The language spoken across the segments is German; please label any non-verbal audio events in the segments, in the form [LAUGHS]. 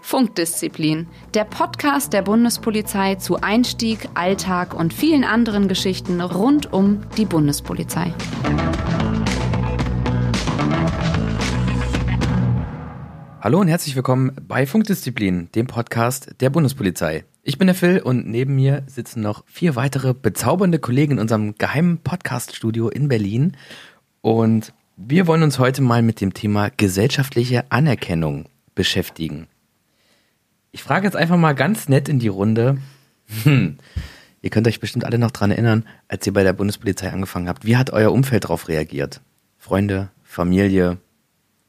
Funkdisziplin, der Podcast der Bundespolizei zu Einstieg, Alltag und vielen anderen Geschichten rund um die Bundespolizei. Hallo und herzlich willkommen bei Funkdisziplin, dem Podcast der Bundespolizei. Ich bin der Phil und neben mir sitzen noch vier weitere bezaubernde Kollegen in unserem geheimen Podcast-Studio in Berlin. Und wir wollen uns heute mal mit dem Thema gesellschaftliche Anerkennung beschäftigen. Ich frage jetzt einfach mal ganz nett in die Runde. Hm, ihr könnt euch bestimmt alle noch dran erinnern, als ihr bei der Bundespolizei angefangen habt. Wie hat euer Umfeld darauf reagiert? Freunde, Familie,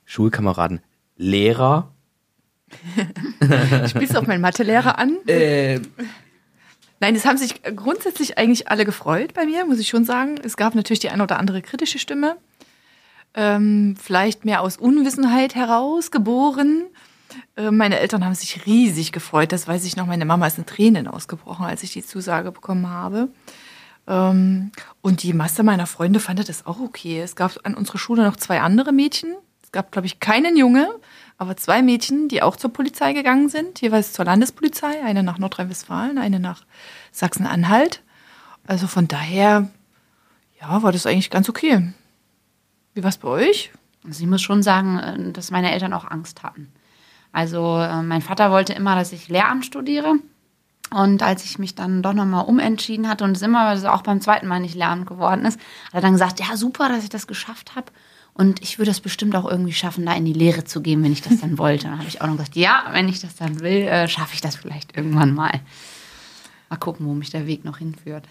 Schulkameraden, Lehrer? [LAUGHS] Spielst du auf meinen Mathelehrer an? Äh, Nein, es haben sich grundsätzlich eigentlich alle gefreut bei mir, muss ich schon sagen. Es gab natürlich die eine oder andere kritische Stimme. Ähm, vielleicht mehr aus Unwissenheit heraus geboren. Äh, meine Eltern haben sich riesig gefreut. Das weiß ich noch. Meine Mama ist in Tränen ausgebrochen, als ich die Zusage bekommen habe. Ähm, und die Masse meiner Freunde fand das auch okay. Es gab an unserer Schule noch zwei andere Mädchen. Es gab, glaube ich, keinen Junge, aber zwei Mädchen, die auch zur Polizei gegangen sind, jeweils zur Landespolizei, eine nach Nordrhein-Westfalen, eine nach Sachsen-Anhalt. Also von daher, ja, war das eigentlich ganz okay. Wie war es bei euch? Also ich muss schon sagen, äh, dass meine Eltern auch Angst hatten. Also äh, mein Vater wollte immer, dass ich Lehramt studiere. Und als ich mich dann doch nochmal umentschieden hatte und es immer also auch beim zweiten Mal nicht Lehramt geworden ist, hat er dann gesagt, ja super, dass ich das geschafft habe. Und ich würde es bestimmt auch irgendwie schaffen, da in die Lehre zu gehen, wenn ich das dann wollte. Dann habe ich auch noch gesagt, ja, wenn ich das dann will, äh, schaffe ich das vielleicht irgendwann mal. Mal gucken, wo mich der Weg noch hinführt.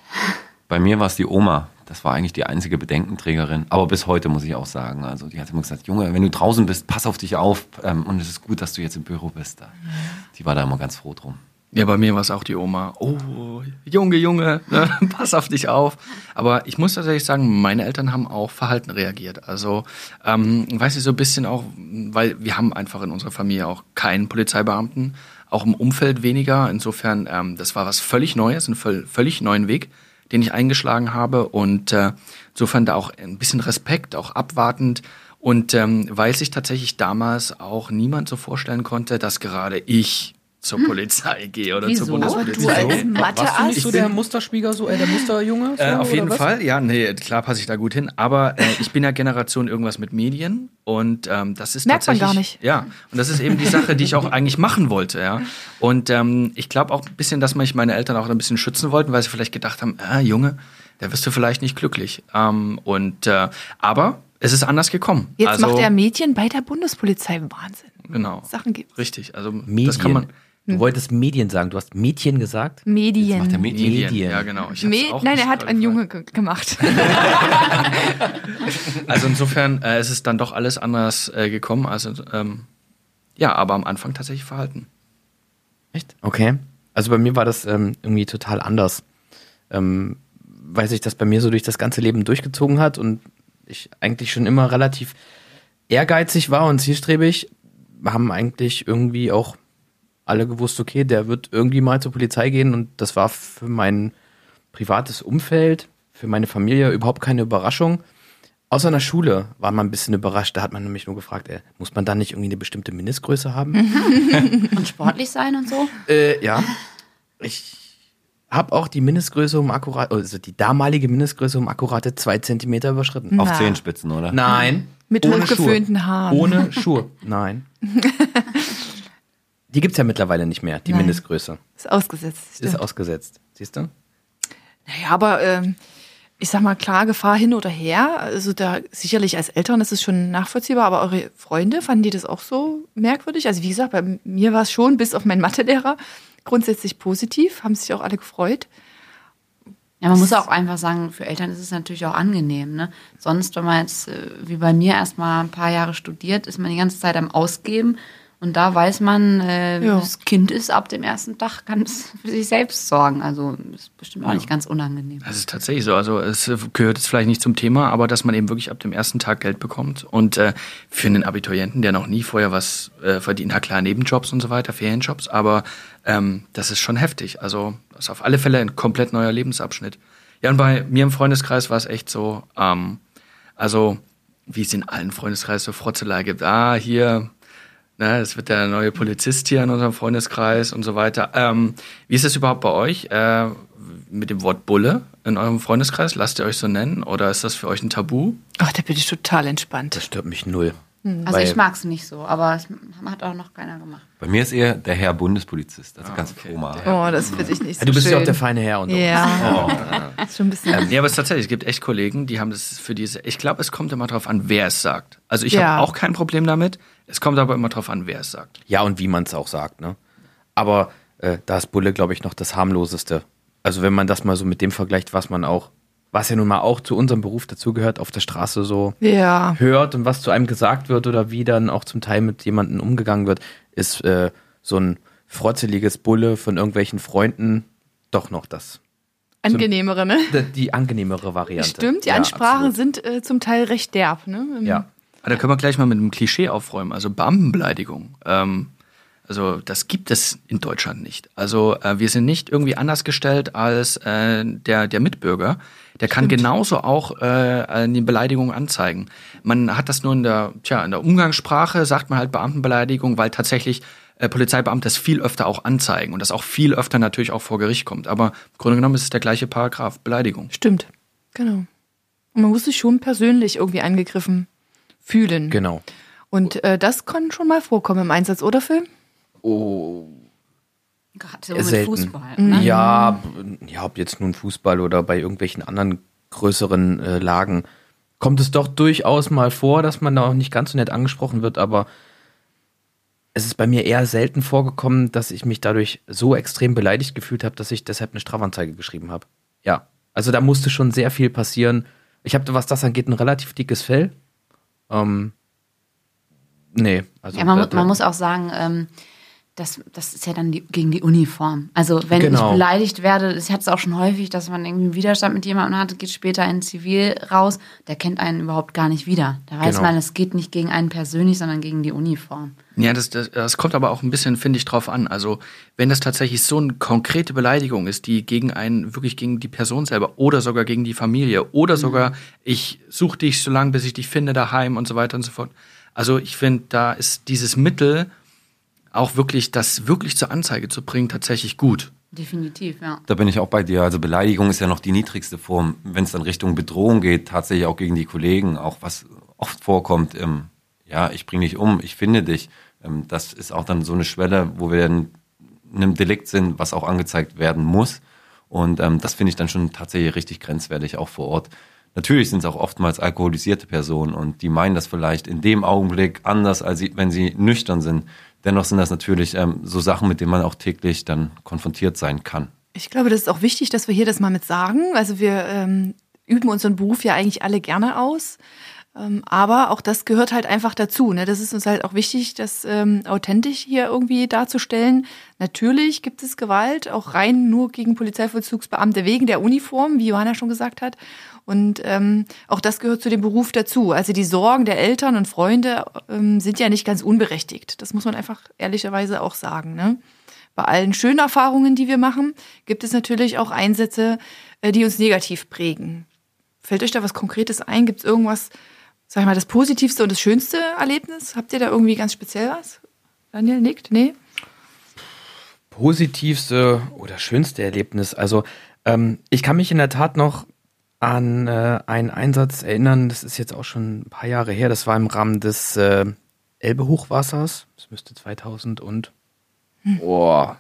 Bei mir war es die Oma. Das war eigentlich die einzige Bedenkenträgerin. Aber bis heute muss ich auch sagen. Also die hat immer gesagt, Junge, wenn du draußen bist, pass auf dich auf. Ähm, und es ist gut, dass du jetzt im Büro bist. Die war da immer ganz froh drum. Ja, bei mir war es auch die Oma. Oh, Junge, Junge, ne? [LAUGHS] pass auf dich auf. Aber ich muss tatsächlich sagen, meine Eltern haben auch verhalten reagiert. Also, ähm, weiß ich so ein bisschen auch, weil wir haben einfach in unserer Familie auch keinen Polizeibeamten, auch im Umfeld weniger. Insofern, ähm, das war was völlig Neues, ein völlig neuen Weg, den ich eingeschlagen habe. Und äh, insofern da auch ein bisschen Respekt, auch abwartend. Und ähm, weil sich tatsächlich damals auch niemand so vorstellen konnte, dass gerade ich zur Polizei gehe oder Wieso? zur Bundespolizei. Du als gehe. Mathe Warst du nicht so der Musterspieler, so, äh, der Musterjunge? So, Äh, auf jeden was? Fall, ja, nee, klar passe ich da gut hin. Aber äh, ich bin ja Generation irgendwas mit Medien und ähm, das ist Merkt man tatsächlich, gar nicht. Ja, und das ist eben die Sache, die ich auch eigentlich machen wollte, ja. Und ähm, ich glaube auch ein bisschen, dass mich meine Eltern auch ein bisschen schützen wollten, weil sie vielleicht gedacht haben, ah, Junge, da wirst du vielleicht nicht glücklich. Ähm, und äh, aber es ist anders gekommen. Jetzt also, macht er Mädchen bei der Bundespolizei Wahnsinn. genau, Sachen gibt richtig. Also Medien. das kann man. Du wolltest Medien sagen, du hast Mädchen gesagt? Medien. macht er Medien. Medien, ja genau. Me auch Nein, er hat einen. Junge ge gemacht. [LAUGHS] Also insofern äh, es ist dann doch alles anders äh, gekommen. Also ähm, ja, aber am Anfang tatsächlich verhalten. Echt? Okay. Also bei mir war das ähm, irgendwie total anders. Ähm, weil sich das bei mir so durch das ganze Leben durchgezogen hat und ich eigentlich schon immer relativ ehrgeizig war und zielstrebig, haben eigentlich irgendwie auch alle gewusst, okay, der wird irgendwie mal zur Polizei gehen und das war für mein privates Umfeld, für meine Familie überhaupt keine Überraschung. Außer in der Schule war man ein bisschen überrascht. Da hat man nämlich nur gefragt, ey, muss man da nicht irgendwie eine bestimmte Mindestgröße haben? [LAUGHS] Und sportlich sein und so. Äh, ja. Ich habe auch die Mindestgröße um akkurat, also die damalige Mindestgröße um akkurate zwei Zentimeter überschritten. Auf. Zehenspitzen, oder? Nein. Mit hochgeföhnten. Haaren. Ohne Schuhe. Nein. [LAUGHS] Die gibt's ja mittlerweile nicht mehr, die Nein. Mindestgröße. Ist ausgesetzt. Ist stimmt. ausgesetzt. Siehst du? Naja, aber ähm, ich sag mal, klar, Gefahr hin oder her. Also da sicherlich als Eltern ist es schon nachvollziehbar, aber eure Freunde, fanden die das auch so merkwürdig? Also wie gesagt, bei mir war es schon, bis auf meinen Mathelehrer, grundsätzlich positiv, haben sich auch alle gefreut. Ja, man muss auch einfach sagen, für Eltern ist es natürlich auch angenehm. Ne? Sonst, wenn man jetzt äh, wie bei mir erstmal ein paar Jahre studiert, ist man die ganze Zeit am Ausgeben. Und da weiß man, äh, Ja. das Kind ist ab dem ersten Tag, kann es für sich selbst sorgen. Also ist bestimmt auch nicht ganz unangenehm. Das ist tatsächlich so. Also es gehört jetzt vielleicht nicht zum Thema, aber dass man eben wirklich ab dem ersten Tag Geld bekommt. Und äh, für einen Abiturienten, der noch nie vorher was äh, verdient, na klar, Nebenjobs und so weiter, Ferienjobs, aber ähm, das ist schon heftig. Also das ist auf alle Fälle ein komplett neuer Lebensabschnitt. Ja, und bei mir im Freundeskreis war es echt so, ähm, also wie es in allen Freundeskreisen so Frotzelei gibt. Ah, hier, ne, es wird der neue Polizist hier in unserem Freundeskreis und so weiter. Ähm, wie ist das überhaupt bei euch äh, mit dem Wort Bulle in eurem Freundeskreis? Lasst ihr euch so nennen oder ist das für euch ein Tabu? Ach, da bin ich total entspannt. Das stört mich null. Also Weil- ich mag es nicht so, aber es hat auch noch keiner gemacht. Bei mir ist eher der Herr Bundespolizist, also ganz formal. Oh, das finde ich nicht so Ja, du bist schön. ja auch der feine Herr und so. Ja, [LAUGHS] [LAUGHS] ist schon ein bisschen. Ja, aber es ist tatsächlich, es gibt echt Kollegen, die haben das für diese. Ich glaube, es kommt immer drauf an, wer es sagt. Also ich Ja. habe auch kein Problem damit. Es kommt aber immer drauf an, wer es sagt. Ja, und wie man es auch sagt, ne? Aber äh, da ist Bulle, glaube ich, noch das harmloseste. Also wenn man das mal so mit dem vergleicht, was man auch, was ja nun mal auch zu unserem Beruf dazugehört, auf der Straße so Ja. hört und was zu einem gesagt wird oder wie dann auch zum Teil mit jemandem umgegangen wird, ist äh, so ein frotzeliges Bulle von irgendwelchen Freunden doch noch das. Angenehmere, ne? Die, die angenehmere Variante. Stimmt, die Ja, Ansprachen absolut. sind äh, zum Teil recht derb, ne? Im- Ja. Aber da können wir gleich mal mit einem Klischee aufräumen. Also Beamtenbeleidigung. Ähm, also das gibt es in Deutschland nicht. Also äh, wir sind nicht irgendwie anders gestellt als äh, der, der Mitbürger. Der kann genauso auch äh, eine Beleidigung anzeigen. Man hat das nur in der, tja, in der Umgangssprache, sagt man halt Beamtenbeleidigung, weil tatsächlich äh, Polizeibeamte das viel öfter auch anzeigen und das auch viel öfter natürlich auch vor Gericht kommt. Aber im Grunde genommen ist es der gleiche Paragraph, Beleidigung. Stimmt, genau. Und man muss sich schon persönlich irgendwie angegriffen fühlen. Genau. Und äh, das kann schon mal vorkommen im Einsatz, oder Phil? Gerade so Äh, mit selten. Fußball. Ne? Ja, ja, ob jetzt nun Fußball oder bei irgendwelchen anderen größeren äh, Lagen, kommt es doch durchaus mal vor, dass man da auch nicht ganz so nett angesprochen wird, aber es ist bei mir eher selten vorgekommen, dass ich mich dadurch so extrem beleidigt gefühlt habe, dass ich deshalb eine Strafanzeige geschrieben habe. Ja, also da musste schon sehr viel passieren. Ich habe, was das angeht, ein relativ dickes Fell. Ähm, nee, also Ja, man, da- mu- man muss auch sagen, ähm, das, das ist ja dann die, gegen die Uniform. Also wenn Genau. ich beleidigt werde, ich hatte es auch schon häufig, dass man irgendwie einen Widerstand mit jemandem hat, geht später in Zivil raus, der kennt einen überhaupt gar nicht wieder. Da weiß Genau. man, es geht nicht gegen einen persönlich, sondern gegen die Uniform. Ja, das, das, das kommt aber auch ein bisschen, finde ich, drauf an. Also, wenn das tatsächlich so eine konkrete Beleidigung ist, die gegen einen, wirklich gegen die Person selber oder sogar gegen die Familie oder sogar, ich suche dich so lange, bis ich dich finde daheim und so weiter und so fort. Also, ich finde, da ist dieses Mittel, auch wirklich das wirklich zur Anzeige zu bringen, tatsächlich gut. Definitiv, ja. Da bin ich auch bei dir. Also Beleidigung ist ja noch die niedrigste Form. Wenn es dann Richtung Bedrohung geht, tatsächlich auch gegen die Kollegen, auch was oft vorkommt, ähm, ja, ich bringe dich um, ich finde dich. Ähm, das ist auch dann so eine Schwelle, wo wir in einem Delikt sind, was auch angezeigt werden muss. Und ähm, das finde ich dann schon tatsächlich richtig grenzwertig, auch vor Ort. Natürlich sind es auch oftmals alkoholisierte Personen und die meinen das vielleicht in dem Augenblick anders, als sie, wenn sie nüchtern sind. Dennoch sind das natürlich ähm, so Sachen, mit denen man auch täglich dann konfrontiert sein kann. Ich glaube, das ist auch wichtig, dass wir hier das mal mit sagen. Also wir ähm, üben unseren Beruf ja eigentlich alle gerne aus. Ähm, aber auch das gehört halt einfach dazu. Ne? Das ist uns halt auch wichtig, das ähm, authentisch hier irgendwie darzustellen. Natürlich gibt es Gewalt, auch rein nur gegen Polizeivollzugsbeamte wegen der Uniform, wie Johanna schon gesagt hat. Und ähm, auch das gehört zu dem Beruf dazu. Also die Sorgen der Eltern und Freunde ähm, sind ja nicht ganz unberechtigt. Das muss man einfach ehrlicherweise auch sagen. Ne? Bei allen schönen Erfahrungen, die wir machen, gibt es natürlich auch Einsätze, äh, die uns negativ prägen. Fällt euch da was Konkretes ein? Gibt es irgendwas, sag ich mal, das positivste und das schönste Erlebnis? Habt ihr da irgendwie ganz speziell was? Daniel nickt? Nee? positivste oder schönste Erlebnis? Also, ähm, ich kann mich in der Tat noch an äh, einen Einsatz erinnern, das ist jetzt auch schon ein paar Jahre her, das war im Rahmen des äh, Elbe-Hochwassers, das müsste 2000 und, boah,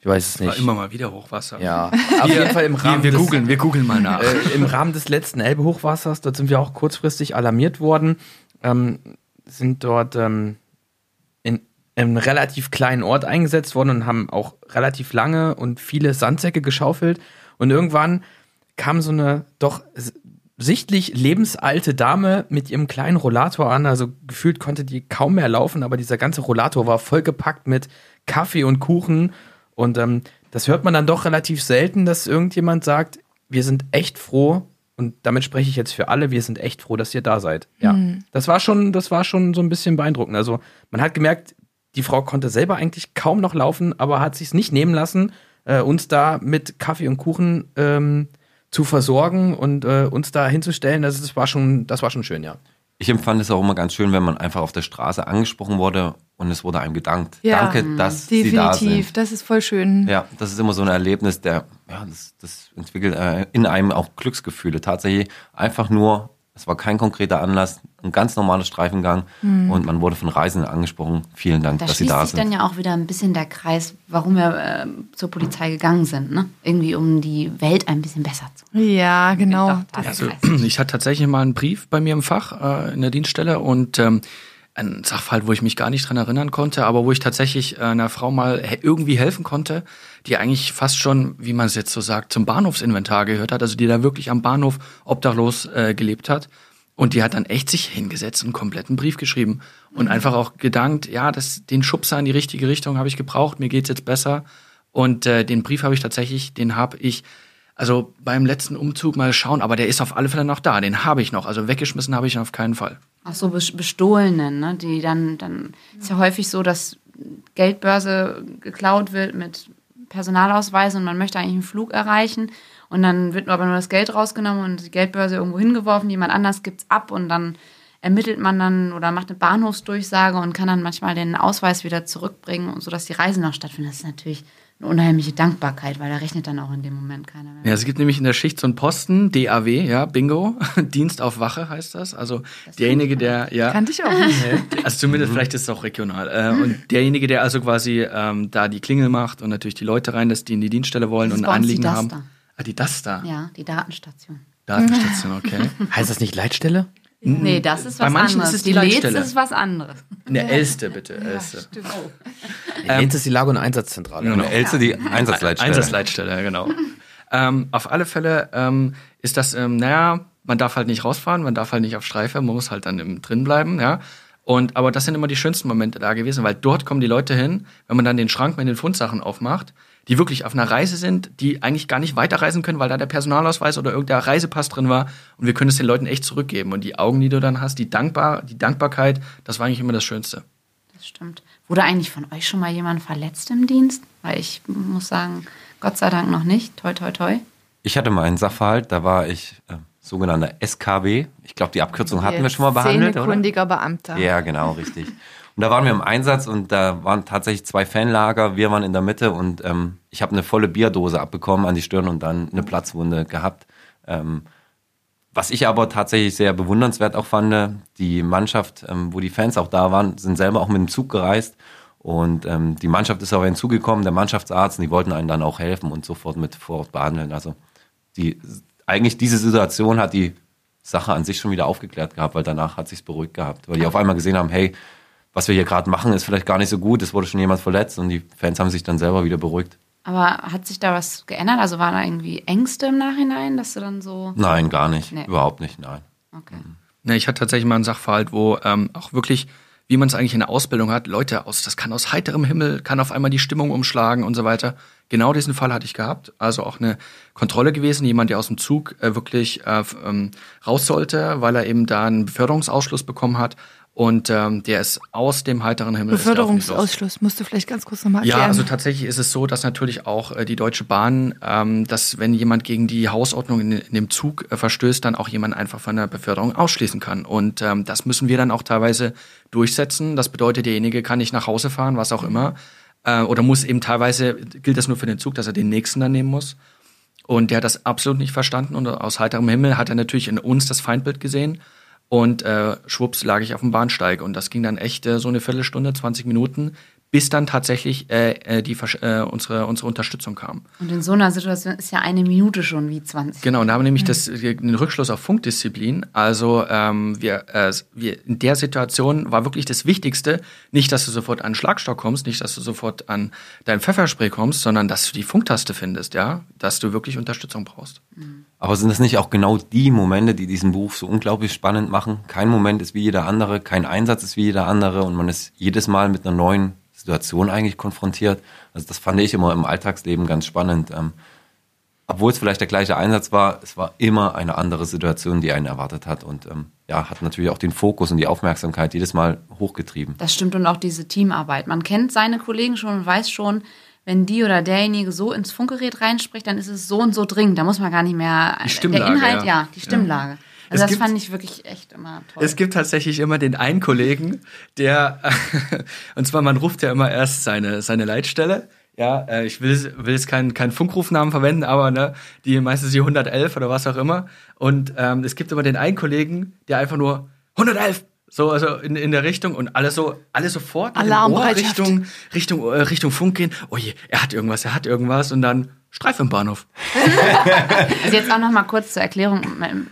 ich weiß es War nicht. immer mal wieder Hochwasser. Ja, [LAUGHS] auf jeden Fall im Rahmen Wir, wir des, googeln, wir googeln mal nach. äh, im Rahmen des letzten Elbe-Hochwassers, dort sind wir auch kurzfristig alarmiert worden, ähm, sind dort ähm, in einem relativ kleinen Ort eingesetzt worden und haben auch relativ lange und viele Sandsäcke geschaufelt. Und irgendwann kam so eine doch sichtlich lebensalte Dame mit ihrem kleinen Rollator an. Also gefühlt konnte die kaum mehr laufen, aber dieser ganze Rollator war vollgepackt mit Kaffee und Kuchen. Und ähm, das hört man dann doch relativ selten, dass irgendjemand sagt, wir sind echt froh, und damit spreche ich jetzt für alle, wir sind echt froh, dass ihr da seid. Ja. Das war schon, das war schon so ein bisschen beeindruckend. Also man hat gemerkt, die Frau konnte selber eigentlich kaum noch laufen, aber hat sich nicht nehmen lassen, äh, uns da mit Kaffee und Kuchen ähm, zu versorgen und äh, uns da hinzustellen, das, das, war schon, das war schon schön, ja. Ich empfand es auch immer ganz schön, wenn man einfach auf der Straße angesprochen wurde und es wurde einem gedankt. Ja, Danke, dass Sie da sind. Definitiv, das ist voll schön. Ja, das ist immer so ein Erlebnis, der, ja, das, das entwickelt äh, in einem auch Glücksgefühle. Tatsächlich einfach nur, es war kein konkreter Anlass, ein ganz normaler Streifengang und man wurde von Reisenden angesprochen. Vielen Dank, Da dass Sie schließt da sich dann sind. ja auch wieder ein bisschen der Kreis, warum wir äh, zur Polizei gegangen sind. Ne? Irgendwie, um die Welt ein bisschen besser zu machen. Ja, genau. Doch, da Das- ist Also, ich hatte tatsächlich mal einen Brief bei mir im Fach äh, in der Dienststelle und ähm, ein Sachverhalt, wo ich mich gar nicht dran erinnern konnte, aber wo ich tatsächlich äh, einer Frau mal irgendwie helfen konnte, die eigentlich fast schon, wie man es jetzt so sagt, zum Bahnhofsinventar gehört hat, also die da wirklich am Bahnhof obdachlos äh, gelebt hat. Und die hat dann echt sich hingesetzt und einen kompletten Brief geschrieben und einfach auch gedankt, ja, das, den Schubser in die richtige Richtung habe ich gebraucht, mir geht's jetzt besser. Und äh, den Brief habe ich tatsächlich, den habe ich also beim letzten Umzug mal schauen, aber der ist auf alle Fälle noch da. Den habe ich noch. Also weggeschmissen habe ich ihn auf keinen Fall. Auch so bes- Bestohlenen, ne? die dann, dann ist ja häufig so, dass Geldbörse geklaut wird mit Personalausweisen und man möchte eigentlich einen Flug erreichen und dann wird aber nur das Geld rausgenommen und die Geldbörse irgendwo hingeworfen, jemand anders gibt's ab und dann ermittelt man dann oder macht eine Bahnhofsdurchsage und kann dann manchmal den Ausweis wieder zurückbringen, und sodass die Reise noch stattfindet. Das ist natürlich eine unheimliche Dankbarkeit, weil da rechnet dann auch in dem Moment keiner mehr. Ja, es gibt nämlich in der Schicht so einen Posten, DAW, ja, Bingo, [LAUGHS] Dienst auf Wache heißt das. Also derjenige, der, ja, Kannte ich auch nicht. [LAUGHS] also zumindest vielleicht ist es auch regional. Äh, und derjenige, der also quasi ähm, da die Klingel macht und natürlich die Leute reinlässt, die in die Dienststelle wollen Das und ein uns die Anliegen haben. Ah, die Duster. Ja, die Datenstation. Datenstation, okay. [LAUGHS] Heißt das nicht Leitstelle? Nee, das ist Bei was manchen anderes. ist es die Leitstelle. ist was anderes. Eine Elste, bitte, Elste. Ähm, ist die Lage- und Einsatzzentrale. Und Else die Einsatzleitstelle. Einsatzleitstelle, ja, genau. ähm, auf alle Fälle ähm, ist das, ähm, naja, man darf halt nicht rausfahren, man darf halt nicht auf Streife, man muss halt dann drin bleiben, ja. Und, aber das sind immer die schönsten Momente da gewesen, weil dort kommen die Leute hin, wenn man dann den Schrank mit den Fundsachen aufmacht, die wirklich auf einer Reise sind, die eigentlich gar nicht weiterreisen können, weil da der Personalausweis oder irgendein Reisepass drin war und wir können es den Leuten echt zurückgeben. Und die Augen, die du dann hast, die Dankbar, die Dankbarkeit, das war eigentlich immer das Schönste. Das stimmt. Wurde eigentlich von euch schon mal jemand verletzt im Dienst? Weil ich muss sagen, Gott sei Dank noch nicht. Toi, toi, toi. Ich hatte mal einen Sachverhalt, da war ich äh, sogenannter SKB. Ich glaube, die Abkürzung hatten wir schon mal behandelt, oder? Beamter. Ja, genau, richtig. Und da waren wir im Einsatz und da waren tatsächlich zwei Fanlager. Wir waren in der Mitte und ähm, ich habe eine volle Bierdose abbekommen an die Stirn und dann eine Platzwunde gehabt. Ähm, was ich aber tatsächlich sehr bewundernswert auch fand, die Mannschaft, ähm, wo die Fans auch da waren, sind selber auch mit dem Zug gereist. Und ähm, die Mannschaft ist aber hinzugekommen, der Mannschaftsarzt, und die wollten einen dann auch helfen und sofort mit vor Ort behandeln. Also die eigentlich diese Situation hat die Sache an sich schon wieder aufgeklärt gehabt, weil danach hat sich's beruhigt gehabt, weil die auf einmal gesehen haben, hey, was wir hier gerade machen, ist vielleicht gar nicht so gut, es wurde schon jemand verletzt und die Fans haben sich dann selber wieder beruhigt. Aber hat sich da was geändert? Also waren da irgendwie Ängste im Nachhinein, dass du dann so. Nein, gar nicht, Nee. überhaupt nicht, nein. Okay. Ne, ich hatte tatsächlich mal einen Sachverhalt, wo ähm, auch wirklich, wie man es eigentlich in der Ausbildung hat, Leute aus, das kann aus heiterem Himmel, kann auf einmal die Stimmung umschlagen und so weiter. Genau diesen Fall hatte ich gehabt. Also auch eine Kontrolle gewesen, jemand, der aus dem Zug äh, wirklich äh, ähm, raus sollte, weil er eben da einen Beförderungsausschluss bekommen hat. Und ähm, der ist aus dem heiteren Himmel. Beförderungsausschluss, musst du vielleicht ganz kurz nochmal erklären. Ja, also tatsächlich ist es so, dass natürlich auch äh, die Deutsche Bahn, ähm, dass wenn jemand gegen die Hausordnung in, in dem Zug äh, verstößt, dann auch jemand einfach von der Beförderung ausschließen kann. Und ähm, das müssen wir dann auch teilweise durchsetzen. Das bedeutet, derjenige kann nicht nach Hause fahren, was auch immer. Äh, oder muss eben teilweise, gilt das nur für den Zug, dass er den nächsten dann nehmen muss. Und der hat das absolut nicht verstanden. Und aus heiterem Himmel hat er natürlich in uns das Feindbild gesehen. Und äh, schwupps lag ich auf dem Bahnsteig. Und das ging dann echt äh, so eine Viertelstunde, 20 Minuten, bis dann tatsächlich äh, äh, die, äh, unsere, unsere Unterstützung kam. Und in so einer Situation ist ja eine Minute schon wie 20. Genau, und da haben wir nämlich das, äh, den Rückschluss auf Funkdisziplin. Also ähm, wir, äh, wir in der Situation war wirklich das Wichtigste, nicht, dass du sofort an den Schlagstock kommst, nicht, dass du sofort an dein Pfefferspray kommst, sondern dass du die Funktaste findest, ja, dass du wirklich Unterstützung brauchst. Aber sind das nicht auch genau die Momente, die diesen Beruf so unglaublich spannend machen? Kein Moment ist wie jeder andere, kein Einsatz ist wie jeder andere und man ist jedes Mal mit einer neuen Situation eigentlich konfrontiert. Also das fand ich immer im Alltagsleben ganz spannend. Ähm, obwohl es vielleicht der gleiche Einsatz war, es war immer eine andere Situation, die einen erwartet hat und ähm, ja, hat natürlich auch den Fokus und die Aufmerksamkeit jedes Mal hochgetrieben. Das stimmt und auch diese Teamarbeit. Man kennt seine Kollegen schon und weiß schon, wenn die oder derjenige so ins Funkgerät reinspricht, dann ist es so und so dringend. Da muss man gar nicht mehr. Die Stimmlage, der Inhalt, ja. ja, die Stimmlage. Also Es das gibt- fand ich wirklich echt immer toll. Es gibt tatsächlich immer den einen Kollegen, der, [LAUGHS] und zwar man ruft ja immer erst seine, seine Leitstelle. Ja, äh, ich will, will jetzt keinen keinen Funkrufnamen verwenden, aber ne, die meistens die 111 oder was auch immer. Und ähm, es gibt immer den einen Kollegen, der einfach nur 111 so also in, in der Richtung und alle so alle sofort Alarmbereitschaft. Richtung Richtung äh, Richtung Funk gehen. Oh je, er hat irgendwas, er hat irgendwas und dann Streif im Bahnhof. [LAUGHS] Also jetzt auch noch mal kurz zur Erklärung.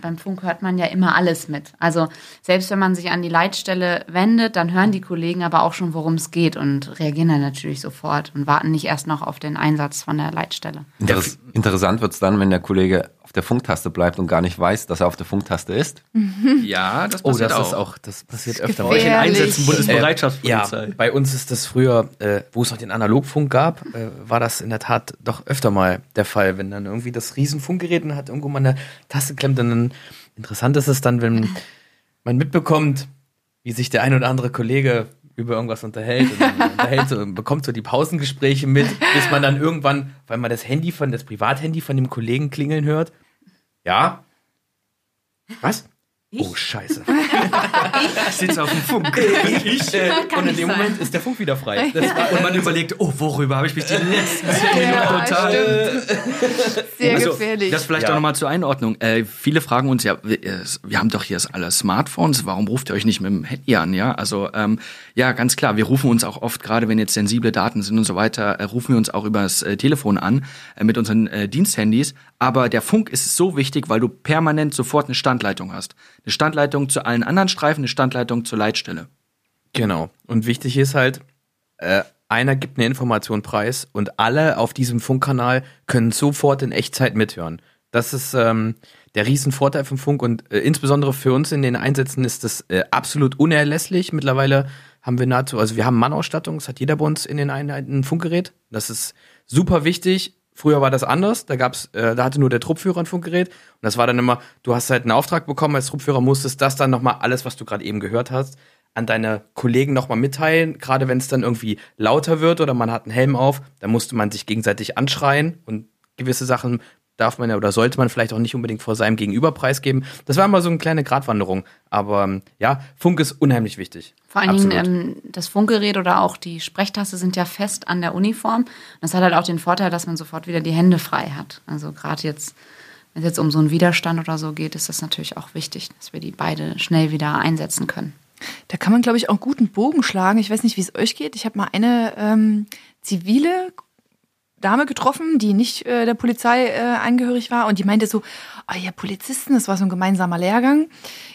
Beim- Funk hört man ja immer alles mit. Also selbst wenn man sich an die Leitstelle wendet, dann hören die Kollegen aber auch schon, worum es geht und reagieren dann natürlich sofort und warten nicht erst noch auf den Einsatz von der Leitstelle. Interes interessant wird's dann, wenn der Kollege auf der Funktaste bleibt und gar nicht weiß, dass er auf der Funktaste ist. Ja, das Oh, passiert das auch. ist auch, das passiert öfter Bei gefährlich. Einsätzen Bundesbereitschaftspolizei. Ja, bei uns ist das früher, äh, wo es noch den Analogfunk gab, äh, war das in der Tat doch öfter mal der Fall, wenn dann irgendwie das Riesenfunkgerät und hat irgendwo mal eine Taste klemmt. Und dann interessant ist es dann, wenn man mitbekommt, wie sich der ein oder andere Kollege über irgendwas unterhält und dann [LAUGHS] unterhält so, bekommt so die Pausengespräche mit, bis man dann irgendwann, weil man das Handy von, das Privathandy von dem Kollegen klingeln hört. Ja? Was? Oh, scheiße. [LAUGHS] Ich sitze auf dem Funk. Ich, äh, und in dem Moment ist der Funk wieder frei. Das war, Und man überlegt, oh, worüber habe ich mich die letzten zehn Minuten Ja, total... Sehr Also, gefährlich. Das vielleicht Ja. auch nochmal zur Einordnung. Äh, viele fragen uns ja, wir, äh, wir haben doch hier alle Smartphones, warum ruft ihr euch nicht mit dem Handy an? Ja, also ähm, ja, ganz klar, wir rufen uns auch oft, gerade wenn jetzt sensible Daten sind und so weiter, äh, rufen wir uns auch übers äh, Telefon an äh, mit unseren äh, Diensthandys. Aber der Funk ist so wichtig, weil du permanent sofort eine Standleitung hast. Eine Standleitung zu allen anderen Streifen, eine Standleitung zur Leitstelle. Genau. Und wichtig ist halt, äh, einer gibt eine Information preis und alle auf diesem Funkkanal können sofort in Echtzeit mithören. Das ist ähm, der Riesenvorteil vom Funk und äh, insbesondere für uns in den Einsätzen ist das äh, absolut unerlässlich. Mittlerweile haben wir nahezu, also wir haben Mannausstattung, das hat jeder bei uns in den Einheiten ein Funkgerät. Das ist super wichtig. Früher war das anders, da gab's, äh, da hatte nur der Truppführer ein Funkgerät. Und das war dann immer, du hast halt einen Auftrag bekommen als Truppführer, musstest das dann nochmal, alles, was du gerade eben gehört hast, an deine Kollegen nochmal mitteilen, gerade wenn es dann irgendwie lauter wird oder man hat einen Helm auf, dann musste man sich gegenseitig anschreien und gewisse Sachen darf man ja oder sollte man vielleicht auch nicht unbedingt vor seinem Gegenüber preisgeben. Das war immer so eine kleine Gratwanderung. Aber ähm, ja, Funk ist unheimlich wichtig. Vor allen Absolut. Dingen ähm, das Funkgerät oder auch die Sprechtaste sind ja fest an der Uniform. Das hat halt auch den Vorteil, dass man sofort wieder die Hände frei hat. Also gerade jetzt, wenn es jetzt um so einen Widerstand oder so geht, ist das natürlich auch wichtig, dass wir die beide schnell wieder einsetzen können. Da kann man, glaube ich, auch einen guten Bogen schlagen. Ich weiß nicht, wie es euch geht. Ich habe mal eine ähm, zivile Dame getroffen, die nicht äh, der Polizei äh, angehörig war. Und die meinte so, oh, ihr Polizisten, das war so ein gemeinsamer Lehrgang,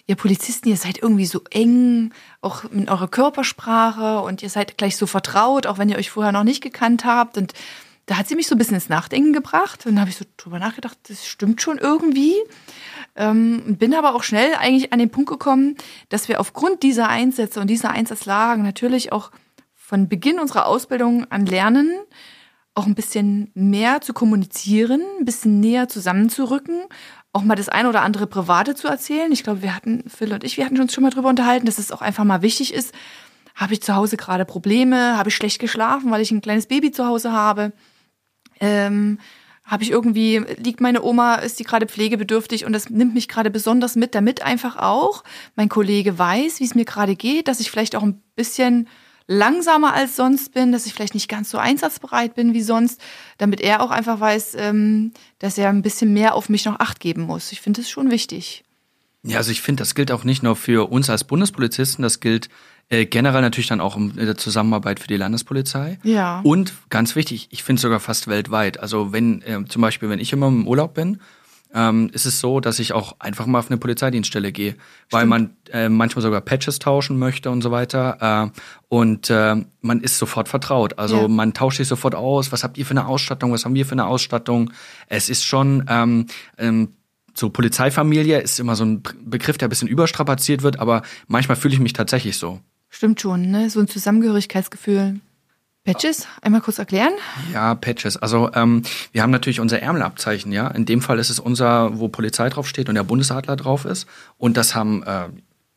ihr Polizisten, ihr seid irgendwie so eng, auch in eurer Körpersprache. Und ihr seid gleich so vertraut, auch wenn ihr euch vorher noch nicht gekannt habt. Und da hat sie mich so ein bisschen ins Nachdenken gebracht. Und dann habe ich so drüber nachgedacht, das stimmt schon irgendwie. Ähm, bin aber auch schnell eigentlich an den Punkt gekommen, dass wir aufgrund dieser Einsätze und dieser Einsatzlagen natürlich auch von Beginn unserer Ausbildung an lernen, auch ein bisschen mehr zu kommunizieren, ein bisschen näher zusammenzurücken, auch mal das ein oder andere Private zu erzählen. Ich glaube, wir hatten, Phil und ich, wir hatten uns schon mal drüber unterhalten, dass es auch einfach mal wichtig ist. Habe ich zu Hause gerade Probleme? Habe ich schlecht geschlafen, weil ich ein kleines Baby zu Hause habe? Ähm, habe ich irgendwie, liegt meine Oma, ist die gerade pflegebedürftig und das nimmt mich gerade besonders mit, damit einfach auch mein Kollege weiß, wie es mir gerade geht, dass ich vielleicht auch ein bisschen langsamer als sonst bin, dass ich vielleicht nicht ganz so einsatzbereit bin wie sonst, damit er auch einfach weiß, ähm, dass er ein bisschen mehr auf mich noch acht geben muss. Ich finde das schon wichtig. Ja, also ich finde, das gilt auch nicht nur für uns als Bundespolizisten, das gilt äh, generell natürlich dann auch in der Zusammenarbeit für die Landespolizei. Ja. Und ganz wichtig, ich finde sogar fast weltweit. Also wenn äh, zum Beispiel, wenn ich immer im Urlaub bin, ähm, ist es so, dass ich auch einfach mal auf eine Polizeidienststelle gehe, weil man äh, manchmal sogar Patches tauschen möchte und so weiter. Äh, und äh, man ist sofort vertraut. Also Ja. man tauscht sich sofort aus. Was habt ihr für eine Ausstattung? Was haben wir für eine Ausstattung? Es ist schon ähm, ähm, so Polizeifamilie ist immer so ein Begriff, der ein bisschen überstrapaziert wird, aber manchmal fühle ich mich tatsächlich so. Stimmt schon, ne? So ein Zusammengehörigkeitsgefühl. Patches, einmal kurz erklären. Ja, Patches. Also ähm, wir haben natürlich unser Ärmelabzeichen, ja. In dem Fall ist es unser, wo Polizei draufsteht und der Bundesadler drauf ist. Und das haben äh,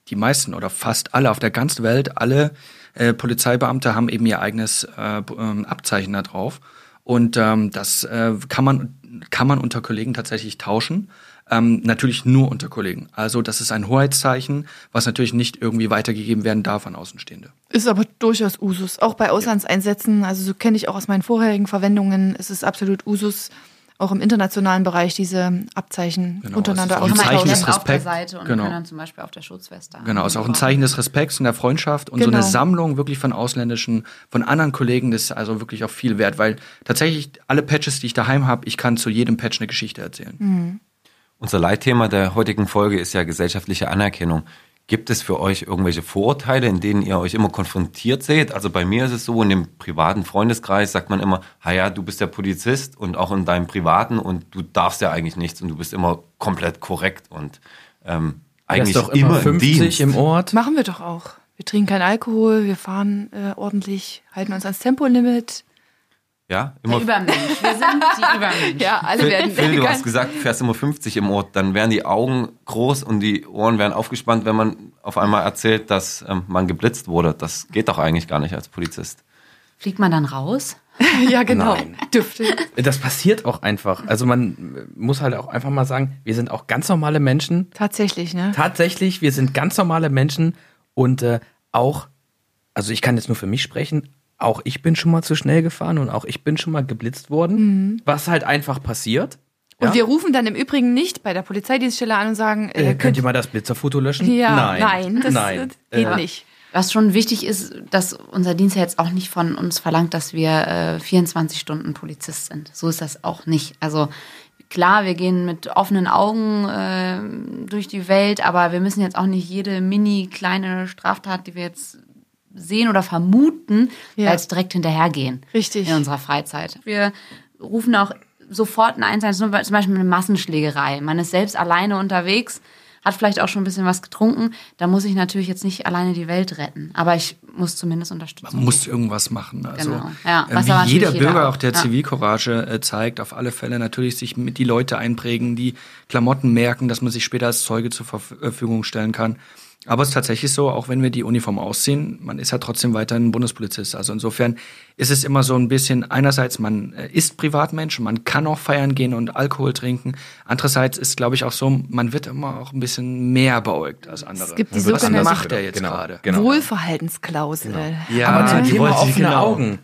die meisten oder fast alle auf der ganzen Welt, alle äh, Polizeibeamte haben eben ihr eigenes äh, ähm, Abzeichen da drauf. Und ähm, das äh, kann man kann man unter Kollegen tatsächlich tauschen. Ähm, natürlich nur unter Kollegen. Also das ist ein Hoheitszeichen, was natürlich nicht irgendwie weitergegeben werden darf an Außenstehende. Ist aber durchaus Usus. Auch bei Auslandseinsätzen, also so kenne ich auch aus meinen vorherigen Verwendungen, ist es absolut Usus, auch im internationalen Bereich diese Abzeichen Genau, untereinander ist auch ein Zeichen des auf der Respekts. Seite und Genau. können dann zum Beispiel auf der Schutzweste Genau, ist auch ein Zeichen des Respekts und der Freundschaft und so Genau. eine Sammlung wirklich von ausländischen, von anderen Kollegen, das ist also wirklich auch viel wert, weil tatsächlich alle Patches, die ich daheim habe, ich kann zu jedem Patch eine Geschichte erzählen. Unser Leitthema der heutigen Folge ist ja gesellschaftliche Anerkennung. Gibt es für euch irgendwelche Vorurteile, in denen ihr euch immer konfrontiert seht? Also bei mir ist es so, in dem privaten Freundeskreis sagt man immer, ha ja, du bist der Polizist und auch in deinem privaten und du darfst ja eigentlich nichts und du bist immer komplett korrekt und ähm, eigentlich doch immer, immer, im 50 Dienst. im Ort. Machen wir doch auch. Wir trinken keinen Alkohol, wir fahren äh, ordentlich, halten uns ans Tempolimit. Ja, Der immer Übermensch. Wir sind die [LAUGHS] Übermensch. Ja, alle Phil, werden Phil, du hast gesagt, du fährst immer 50 im Ort, dann wären die Augen groß und die Ohren wären aufgespannt, wenn man auf einmal erzählt, dass ähm, man geblitzt wurde. Das geht doch eigentlich gar nicht als Polizist. Fliegt man dann raus? [LAUGHS] Ja, genau. Nein. Dürfte. Das passiert auch einfach. Also man muss halt auch einfach mal sagen, wir sind auch ganz normale Menschen. Tatsächlich, ne? Tatsächlich, wir sind ganz normale Menschen und äh, auch, also ich kann jetzt nur für mich sprechen, auch ich bin schon mal zu schnell gefahren und auch ich bin schon mal geblitzt worden, was halt einfach passiert. Und Ja? wir rufen dann im Übrigen nicht bei der Polizeidienststelle an und sagen, äh, Äh, könnt ihr mal das Blitzerfoto löschen? ja, nein, nein, das nein. geht Äh, nicht. Was schon wichtig ist, dass unser Dienst ja jetzt auch nicht von uns verlangt, dass wir äh, 24 Stunden Polizist sind. So ist das auch nicht. Also klar, wir gehen mit offenen Augen äh, durch die Welt, aber wir müssen jetzt auch nicht jede mini kleine Straftat, die wir jetzt sehen oder vermuten, Ja. als direkt hinterhergehen. Richtig. In unserer Freizeit. Wir rufen auch sofort einen 110, zum Beispiel eine Massenschlägerei. Man ist selbst alleine unterwegs, hat vielleicht auch schon ein bisschen was getrunken. Da muss ich natürlich jetzt nicht alleine die Welt retten. Aber ich muss zumindest unterstützen. Man muss irgendwas machen. Also, Genau. Ja, äh, was wie jeder jeder Bürger auch. der Ja. Zivilcourage äh, zeigt, auf alle Fälle natürlich sich mit die Leute einprägen, die Klamotten merken, dass man sich später als Zeuge zur äh, Verfügung stellen kann. Aber es ist tatsächlich so, auch wenn wir die Uniform ausziehen, man ist ja trotzdem weiterhin Bundespolizist. Also insofern ist es immer so ein bisschen, einerseits, man äh, ist Privatmensch, man kann auch feiern gehen und Alkohol trinken. Andererseits ist, glaube ich, auch so, man wird immer auch ein bisschen mehr beäugt als andere. Es gibt die Was sogenannte macht er jetzt Genau, gerade? genau. Wohlverhaltensklausel. Ja, Aber zum die Thema offene genau. Augen.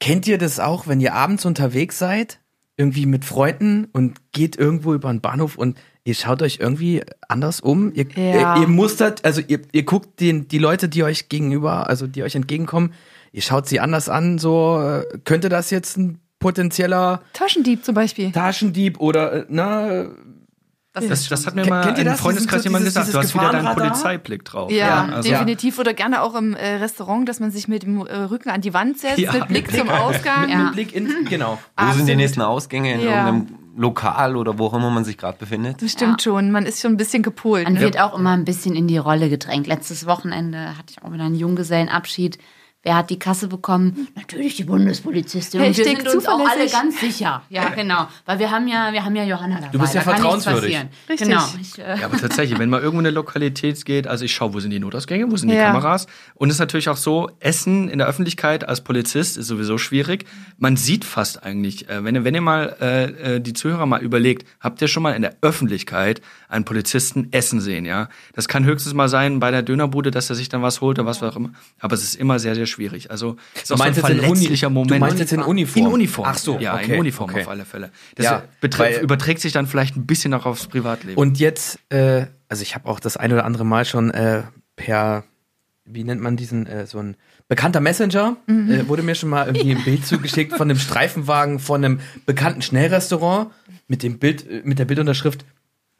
Kennt ihr das auch, wenn ihr abends unterwegs seid, irgendwie mit Freunden und geht irgendwo über den Bahnhof und ihr schaut euch irgendwie anders um? Ihr, Ja. ihr, ihr mustert, also ihr, ihr guckt den, die Leute, die euch gegenüber, also die euch entgegenkommen, ihr schaut sie anders an, so äh, könnte das jetzt ein potenzieller Taschendieb zum Beispiel. Taschendieb oder, äh, na, Das, das hat mir mal ein das? Freundeskreis Dieses- jemand dieses- gesagt. Du hast wieder deinen? Polizeiblick drauf. Ja, also, definitiv. Oder gerne auch im äh, Restaurant, dass man sich mit dem äh, Rücken an die Wand setzt, Ja, mit Blick zum Ausgang. Ja. mit Blick in, genau. Wo sind die nächsten Ausgänge? In Ja. irgendeinem Lokal oder wo auch immer man sich gerade befindet? Das stimmt schon. Man ist schon ein bisschen gepolt. Man Ne? wird auch immer ein bisschen in die Rolle gedrängt. Letztes Wochenende hatte ich auch wieder einen Junggesellenabschied. Wer hat die Kasse bekommen? Natürlich die Bundespolizistin. Und wir sind uns auch alle ganz sicher. Ja, genau. Weil wir haben ja, wir haben ja Johanna dabei. Du bist ja da vertrauenswürdig. Richtig. Genau. Ich, äh, Ja, aber tatsächlich, wenn man irgendwo in eine Lokalität geht, also ich schaue, wo sind die Notausgänge, wo sind die Ja. Kameras. Und es ist natürlich auch so, Essen in der Öffentlichkeit als Polizist ist sowieso schwierig. Man sieht fast eigentlich, äh, wenn ihr, wenn ihr mal äh, äh, die Zuhörer mal überlegt, habt ihr schon mal in der Öffentlichkeit einen Polizisten essen sehen, ja? Das kann höchstens mal sein bei der Dönerbude, dass er sich dann was holt oder was auch immer. Aber es ist immer sehr, sehr schwierig. Also es ist auch so ein verletzlicher du Moment. meinst jetzt in Uniform? In Uniform. Ach so, Ja, okay, in Uniform okay. auf alle Fälle. Das Ja, beträ- weil- überträgt sich dann vielleicht ein bisschen auch aufs Privatleben. Und jetzt, äh, also ich habe auch das ein oder andere Mal schon äh, per, wie nennt man diesen, äh, so ein bekannter Messenger, äh, wurde mir schon mal irgendwie ein Bild [LAUGHS] zugeschickt von einem Streifenwagen von einem bekannten Schnellrestaurant mit dem Bild, äh, mit der Bildunterschrift,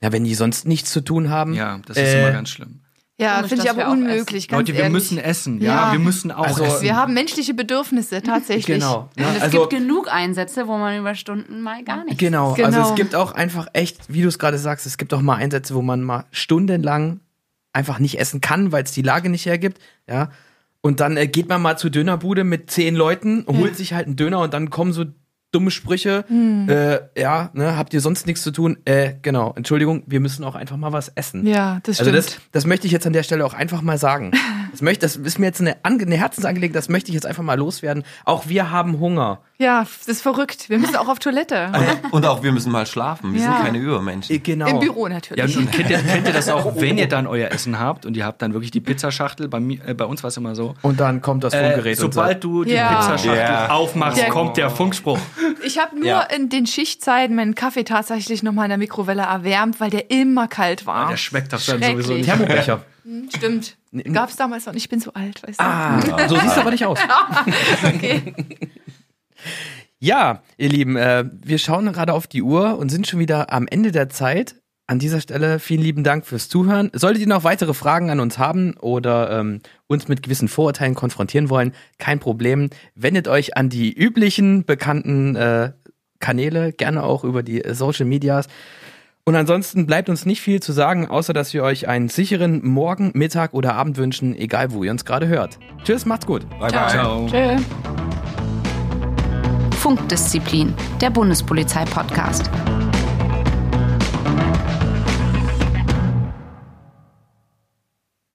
ja, wenn die sonst nichts zu tun haben. ja, das ist äh, immer ganz schlimm. Ja, finde ich aber unmöglich. Ganz Leute, wir ehrlich. müssen essen. Ja, Ja. wir müssen auch Also, essen. Wir haben menschliche Bedürfnisse, tatsächlich. Genau. Ne? und es also, gibt genug Einsätze, wo man über Stunden mal gar nicht. Genau, Genau. also es gibt auch einfach echt, wie du es gerade sagst, es gibt auch mal Einsätze, wo man mal stundenlang einfach nicht essen kann, weil es die Lage nicht hergibt, ja. Und dann äh, geht man mal zur Dönerbude mit zehn Leuten, holt sich halt einen Döner und dann kommen so dumme Sprüche, Hm. äh, ja, ne, habt ihr sonst nichts zu tun? Äh, genau, Entschuldigung, wir müssen auch einfach mal was essen. Ja, das Also stimmt. das, das möchte ich jetzt an der Stelle auch einfach mal sagen. [LAUGHS] Das, möchte, das ist mir jetzt eine, eine Herzensangelegenheit, das möchte ich jetzt einfach mal loswerden. Auch wir haben Hunger. Ja, das ist verrückt. Wir müssen auch auf Toilette. [LAUGHS] Und auch wir müssen mal schlafen. Wir Ja. sind keine Übermenschen. Genau. Im Büro Ja, natürlich. und kennt ihr, [LAUGHS] kennt ihr das auch, wenn ihr dann euer Essen habt und ihr habt dann wirklich die Pizzaschachtel, bei, mir, äh, bei uns war es immer so, Und dann kommt das äh, Funkgerät und sobald du die Ja. Pizzaschachtel Ja. aufmachst, Der- kommt der Funkspruch. Ich habe nur Ja. in den Schichtzeiten meinen Kaffee tatsächlich nochmal in der Mikrowelle erwärmt, weil der immer kalt war. Der schmeckt das dann sowieso nicht. Thermobecher. Hm, Stimmt. Gab es damals noch nicht. Ich bin so alt, weißt du. Ah, so siehst du aber nicht aus. [LAUGHS] Okay. Ja, ihr Lieben, äh, wir schauen gerade auf die Uhr und sind schon wieder am Ende der Zeit. An dieser Stelle vielen lieben Dank fürs Zuhören. Solltet ihr noch weitere Fragen an uns haben oder ähm, uns mit gewissen Vorurteilen konfrontieren wollen, kein Problem. Wendet euch an die üblichen bekannten äh, Kanäle, gerne auch über die äh, Social Medias. Und ansonsten bleibt uns nicht viel zu sagen, außer dass wir euch einen sicheren Morgen, Mittag oder Abend wünschen, egal wo ihr uns gerade hört. Tschüss, macht's gut. Bye, bye. Ciao. Tschö. Funkdisziplin, der Bundespolizei-Podcast.